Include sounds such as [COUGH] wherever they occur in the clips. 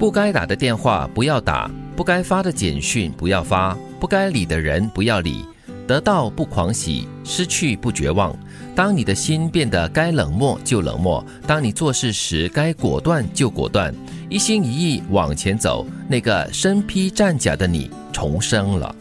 不该打的电话不要打，不该发的简讯不要发，不该理的人不要理。得到不狂喜，失去不绝望。当你的心变得该冷漠就冷漠，当你做事时该果断就果断，一心一意往前走，那个身披战甲的你重生了。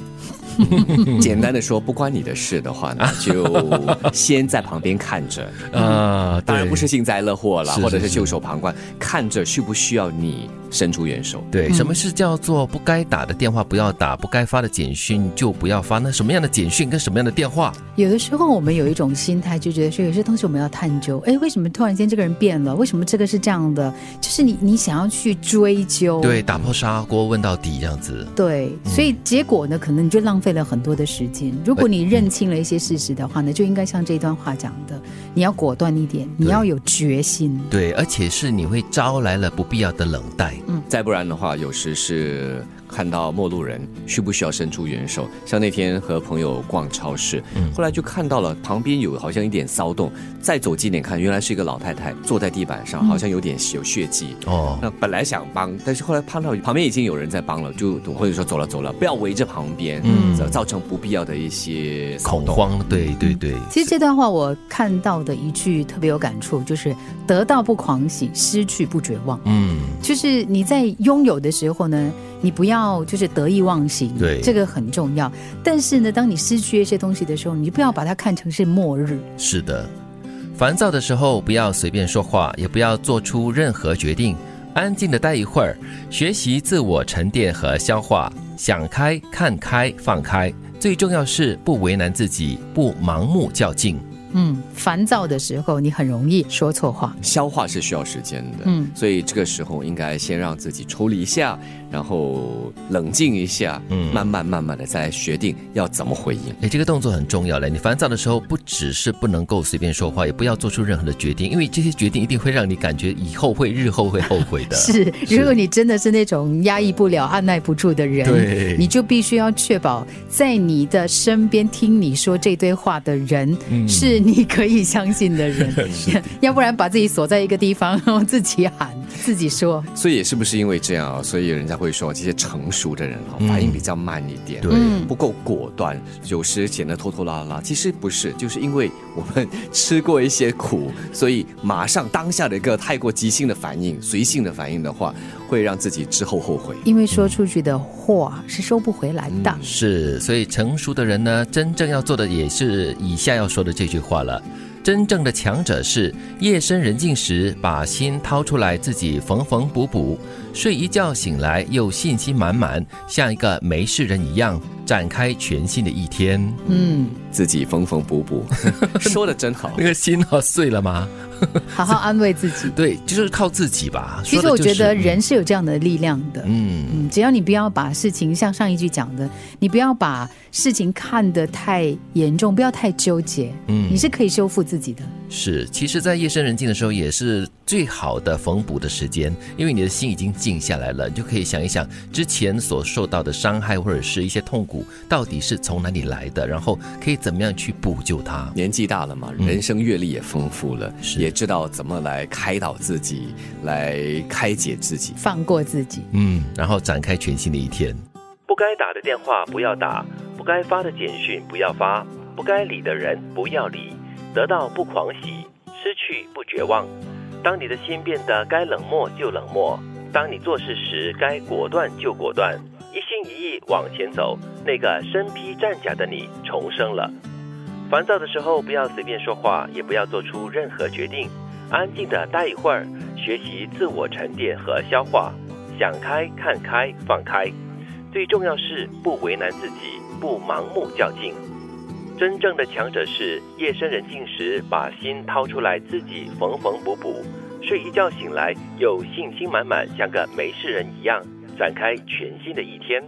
简单的说，不关你的事的话呢，就先在旁边看着。[LAUGHS] 呃，当然不是幸灾乐祸了，是或者是是袖手旁观，看着需不需要你伸出援手。对，什么是叫做不该打的电话不要打，不该发的简讯就不要发？那什么样的简讯跟什么样的电话？有的时候我们有一种心态，就觉得说有些东西我们要探究，[LAUGHS] 哎，为什么突然间这个人变了？为什么这个是这样的？就是你你想要去追究，对，打破砂锅问到底这样子。对，所以结果呢，可能你就浪费了很多的时间。如果你认清了一些事实的话呢，就应该像这段话讲的，你要果断一点，你要有决心。对，而且是你会招来了不必要的冷待。再不然的话，有时是看到陌路人，需不需要伸出援手？像那天和朋友逛超市，后来就看到了旁边有好像一点骚动，再走近点看，原来是一个老太太坐在地板上，好像有点有血迹。哦，那本来想帮，但是后来看到旁边已经有人在帮了，就或者说走了走了，不要围着旁边，嗯造造成不必要的一些。恐慌，对对对，其实这段话我看到的一句特别有感触，就是得到不狂喜，失去不绝望。嗯，就是你在拥有的时候呢，你不要就是得意忘形，对这个很重要。但是呢，当你失去一些东西的时候，你不要把它看成是末日。是的。烦躁的时候不要随便说话，也不要做出任何决定，安静的待一会儿，学习自我沉淀和消化，想开、看开、放开。最重要是不为难自己，不盲目较劲。嗯，烦躁的时候，你很容易说错话。消化是需要时间的，嗯所以这个时候应该先让自己抽离一下，然后冷静一下，嗯慢慢慢慢的再决定要怎么回应。哎，这个动作很重要嘞。你烦躁的时候，不只是不能够随便说话，也不要做出任何的决定，因为这些决定一定会让你感觉以后会、日后会后悔的。[LAUGHS] 是，如果你真的是那种压抑不了、按耐不住的人，对你就必须要确保在你的身边听你说这堆话的人、嗯是你可以相信的人，[LAUGHS] [LAUGHS] 要不然把自己锁在一个地方，然后自己喊、自己说。所以也是不是因为这样啊？所以人家会说这些成熟的人啊，反应比较慢一点，对嗯不够果断，有时显得拖拖拉拉。其实不是，就是因为我们吃过一些苦，所以马上当下的一个太过即兴的反应、随性的反应的话，会让自己之后后悔。因为说出去的话是收不回来的。是，所以成熟的人呢，真正要做的也是以下要说的这句话了。真正的强者是夜深人静时把心掏出来，自己缝缝补补，睡一觉醒来又信心满满，像一个没事人一样展开全新的一天。嗯，自己缝缝补补，[LAUGHS] 说的真好那。个心啊碎了吗？[LAUGHS] 好好安慰自己。[LAUGHS] 对，就是靠自己吧。其实我觉得人是有这样的力量的。嗯，嗯，只要你不要把事情像上一句讲的，你不要把事情看得太严重，不要太纠结，嗯你是可以修复自己的。是，其实，在夜深人静的时候，也是最好的缝补的时间，因为你的心已经静下来了，你就可以想一想之前所受到的伤害或者是一些痛苦，到底是从哪里来的，然后可以怎么样去补救它。年纪大了嘛，人生阅历也丰富了，是也知道怎么来开导自己，来开解自己。放过自己。嗯，然后展开全新的一天。不该打的电话不要打，不该发的简讯不要发，不该理的人不要理，得到不狂喜，失去不绝望。当你的心变得该冷漠就冷漠，当你做事时该果断就果断，往前走，那个身披战甲的你重生了。烦躁的时候，不要随便说话，也不要做出任何决定，安静的待一会儿，学习自我沉淀和消化，想开、看开、放开。最重要是不为难自己，不盲目较劲。真正的强者是夜深人静时把心掏出来，自己缝缝补补，睡一觉醒来又信心满满，像个没事人一样，展开全新的一天。